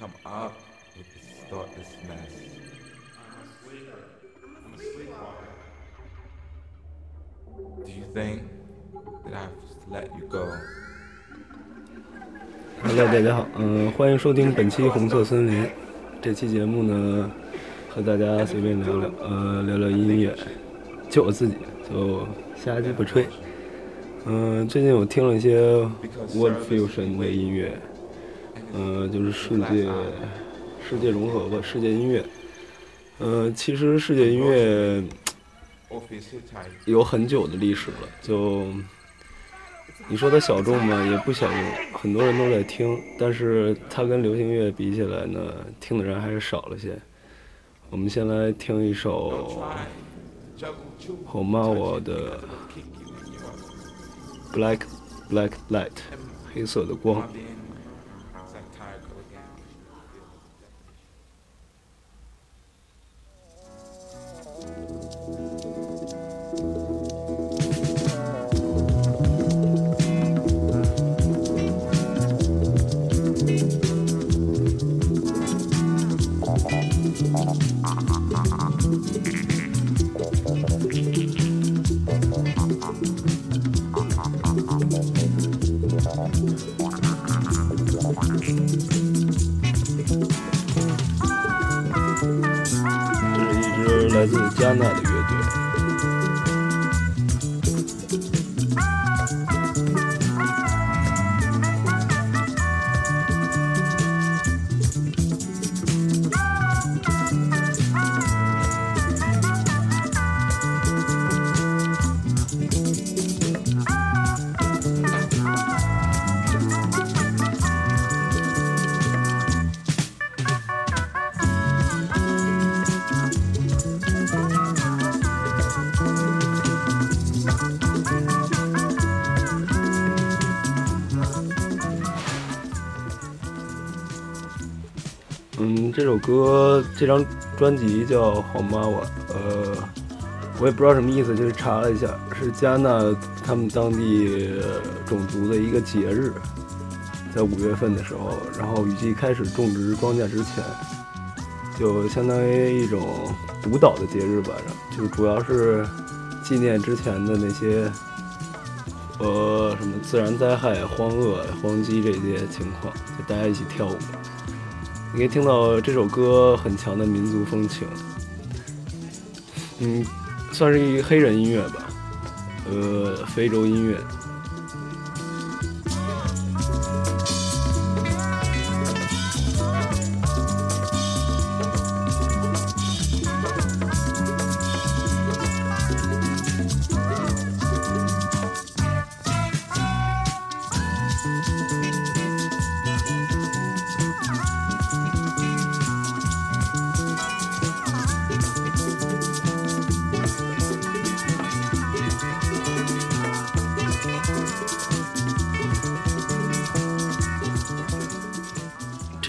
come up with this thoughtless mess. I'm a sleeper. I'm a sleepwalker. Do you think that I've just let you go? Hello，大家好，嗯、欢迎收听本期红色森林。这期节目呢，和大家随便聊聊，呃，聊聊音乐，就我自己，就瞎鸡巴吹。嗯、最近我听了一些 Word Fusion 的音乐，呃，就是世界世界融合吧，世界音乐。呃，其实世界音乐有很久的历史了，就你说它小众嘛，也不小众，很多人都在听，但是它跟流行乐比起来呢，听的人还是少了些。我们先来听一首 Try to juggle two 红猫我的 Black Black Light 黑色的光。来嗯，这首歌这张专辑叫《好妈妈》，呃，我也不知道什么意思，就是查了一下，是加纳他们当地种族的一个节日，在五月份的时候，然后雨季开始种植庄稼之前，就相当于一种舞蹈的节日吧，就主要是纪念之前的那些。和，什么自然灾害、荒饿、荒饥这些情况，就大家一起跳舞。你可以听到这首歌很强的民族风情，嗯，算是一黑人音乐吧，呃，非洲音乐。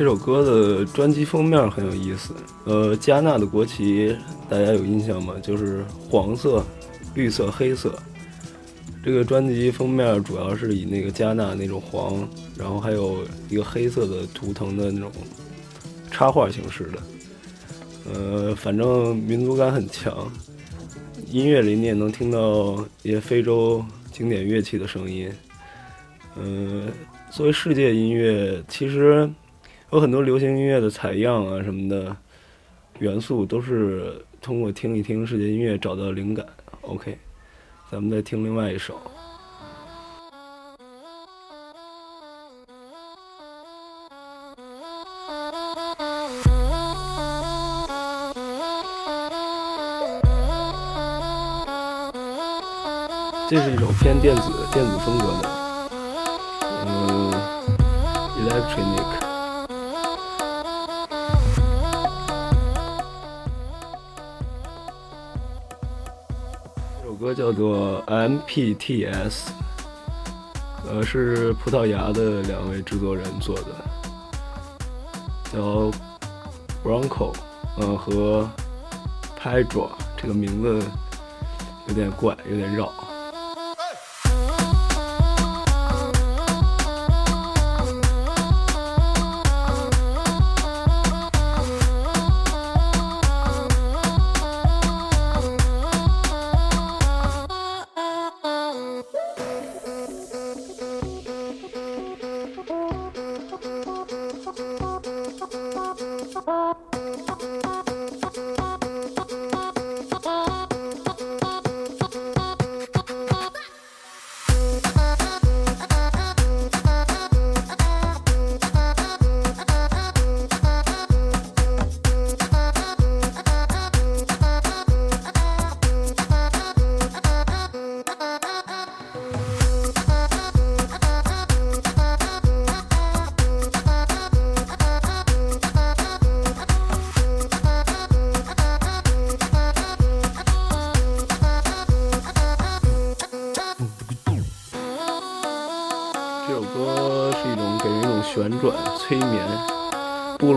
这首歌的专辑封面很有意思，呃，加纳的国旗大家有印象吗？就是黄色、绿色、黑色。这个专辑封面主要是以那个加纳那种黄，然后还有一个黑色的图腾的那种插画形式的，呃，反正民族感很强。音乐里你也能听到一些非洲经典乐器的声音。呃，作为世界音乐，其实有很多流行音乐的采样啊什么的元素，都是通过听一听世界音乐找到灵感。OK，咱们再听另外一首。这是一首偏电子电子风格的，嗯，electronic。叫做 MPTS，呃，是葡萄牙的两位制作人做的，叫 Bronco，呃和 Pedro，这个名字有点怪，有点绕。Oh.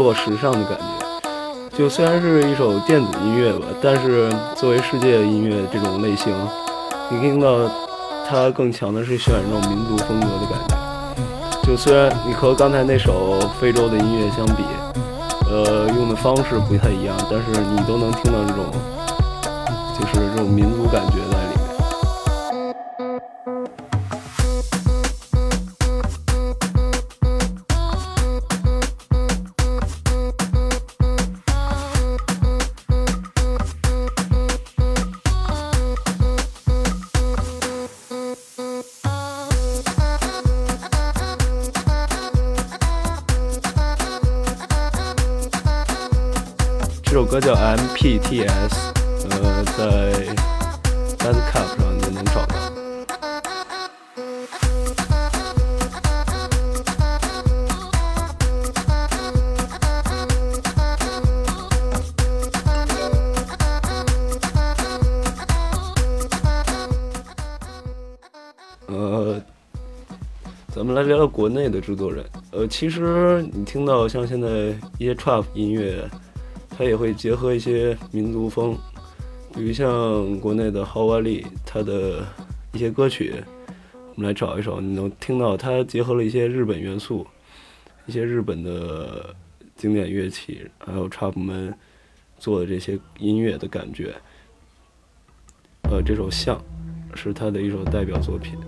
落时尚的感觉。就虽然是一首电子音乐吧，但是作为世界音乐这种类型，你听到它更强的是渲染这种民族风格的感觉。就虽然你和刚才那首非洲的音乐相比，呃，用的方式不太一样，但是你都能听到这种，就是这种民族感觉的歌叫 MPTS，呃，在 b a n d c a p 上就能找到。呃，咱们来聊聊国内的制作人。呃，其实你听到像现在一些 trap 音乐，它也会结合一些民族风，比如像国内的豪华丽，他的一些歌曲，我们来找一首，你能听到它结合了一些日本元素，一些日本的经典乐器，还有 trap 们做的这些音乐的感觉。呃，这首《像》是他的一首代表作品。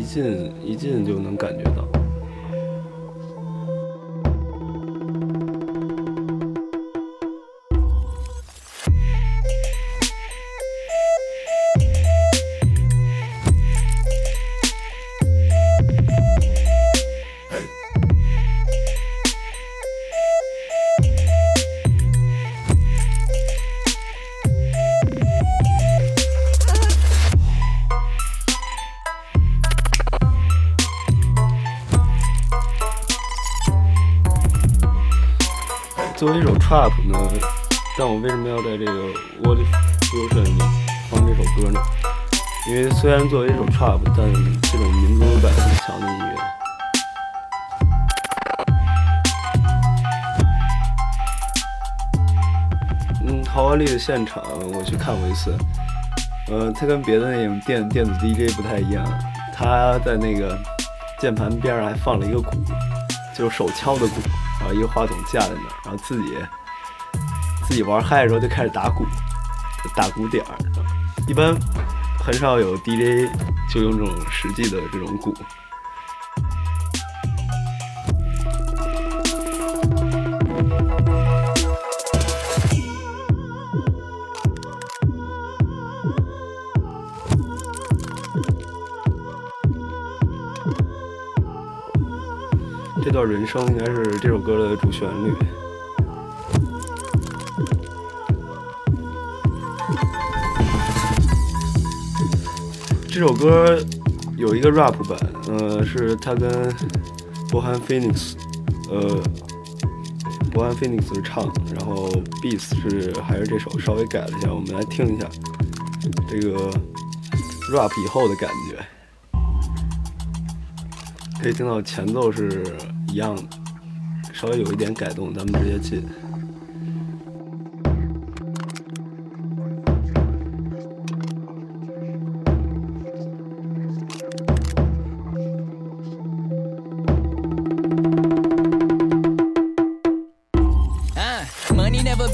一进一进就能感觉到。作为一首 trap 呢，但我为什么要在这个 What Fusion 里放这首歌呢？因为虽然作为一首 trap，但这种民族感很强的音乐。嗯，豪华丽的现场我去看过一次，呃，它跟别的那种电电子 DJ 不太一样，他在那个键盘边上还放了一个鼓，就是手敲的鼓。然后一个话筒架在那，然后自己自己玩嗨的时候就开始打鼓，打鼓点儿。一般很少有 DJ 就用这种实际的这种鼓。这段人生应该是这首歌的主旋律。这首歌有一个 rap 版，呃，是他跟波汉 Phoenix，呃，波汉 Phoenix 唱，然后 Beats 是还是这首稍微改了一下，我们来听一下这个 rap 以后的感觉。可以听到前奏是一样的，稍微有一点改动，咱们直接进。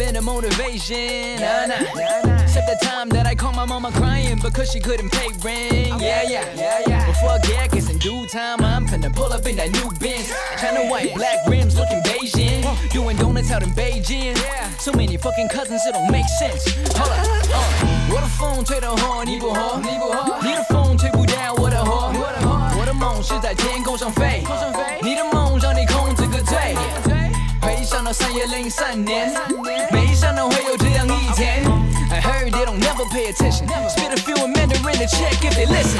been a motivation. Nah, nah. Except the time that I caught my mama crying because she couldn't pay rent. Yeah, yeah, yeah, yeah. Before I guess in due time, I'm finna pull up in that new Benz. China white, black rims, looking Beijing. Doing donuts out in Beijing. So many fucking cousins, it don't make sense. Hold up, uh. 我的风吹得好，你不好，你不好。你的风吹不掉我的火，我的梦是在天空上飞，你的 到三月零三年，没想到会有这样一天。I heard they don't never pay attention. Spit a few in Mandarin to check if they listen.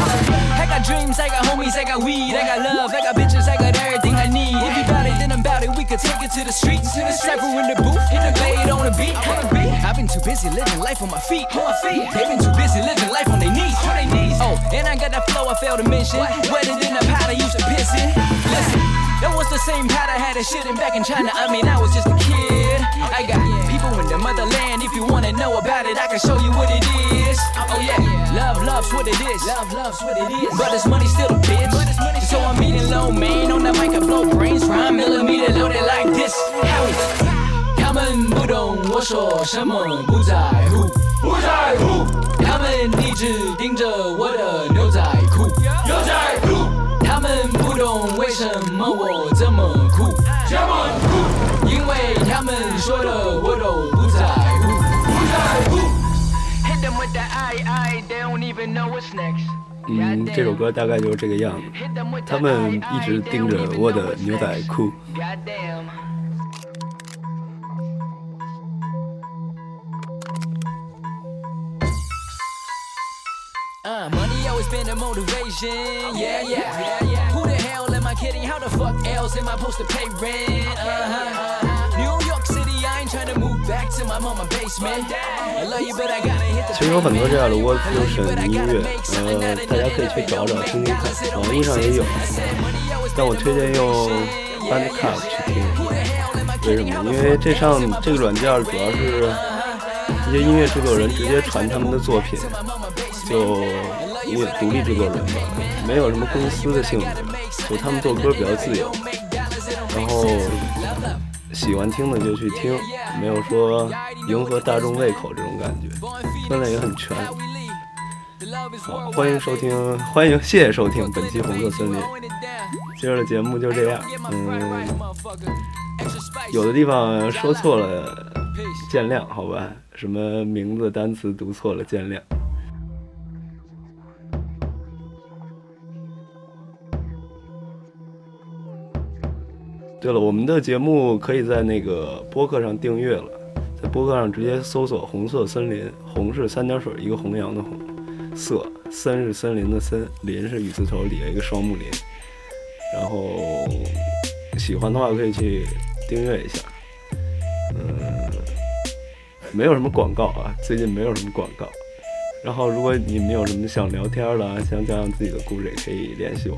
I got dreams, I got homies, I got weed, I got love, I got bitches, I got everything I need. If you bout it, then I'm bout it. We could take it to the streets, to the cypher in the booth, in the blade on the beat. On the beat. I've been too busy living life on my feet, on my feet. They've been too busy living life on their knees, on their knees. Oh, and I got that flow I failed to mention. Wetter than the pot I used to piss in. Listen. That was the same pot I had a shit in back in China. I mean, I was just a kid. I got people in the motherland. If you wanna know about it, I can show you what it is. Oh yeah, love, love's what it is. Love, love's what it is. But it's money still a bitch. So I'm eating low main on the mic, I blow brains. Rhyme millimeter loaded like this. Howie. 他们不懂我说什么，不在乎，不在乎。他们一直盯着我的牛仔裤，牛仔裤。他们 不懂为什么我这么酷，这么酷，因为他们说的我都不在乎，不在乎。Hit them with I, they don't even know what's next. 嗯，这首歌大概就是这个样子。他们一直盯着我的牛仔裤。Uh, money always been a motivation. Yeah, yeah, yeah, yeah. Who the hell am I kidding? How the fuck else am I supposed to pay rent? Uh-huh. New York City, I ain't trying to move back to my mama basement. I love you, but I gotta hit the 其实有很多这样的 World Fusion 音乐，呃，大家可以去找找听听看，网易上也有。但我推荐用 Bandcamp 去听，为什么？因为这上这个软件主要是一些音乐制作人直接传他们的作品，就因为独立制作人嘛，没有什么公司的性质，就他们做歌比较自由，然后喜欢听的就去听，没有说迎合大众胃口这种感觉，分类也很全。好，欢迎收听，欢迎谢谢收听本期红色森林。今儿的节目就这样，嗯，有的地方说错了，见谅，好吧？什么名字单词读错了，见谅。对了，我们的节目可以在那个播客上订阅了，在播客上直接搜索“红色森林”，红是三点水一个弘扬的红，色森是森林的森，林是雨字头底下一个双木林。然后喜欢的话可以去订阅一下。嗯，没有什么广告啊，最近没有什么广告。然后如果你们有什么想聊天的，想讲讲自己的故事，也可以联系我。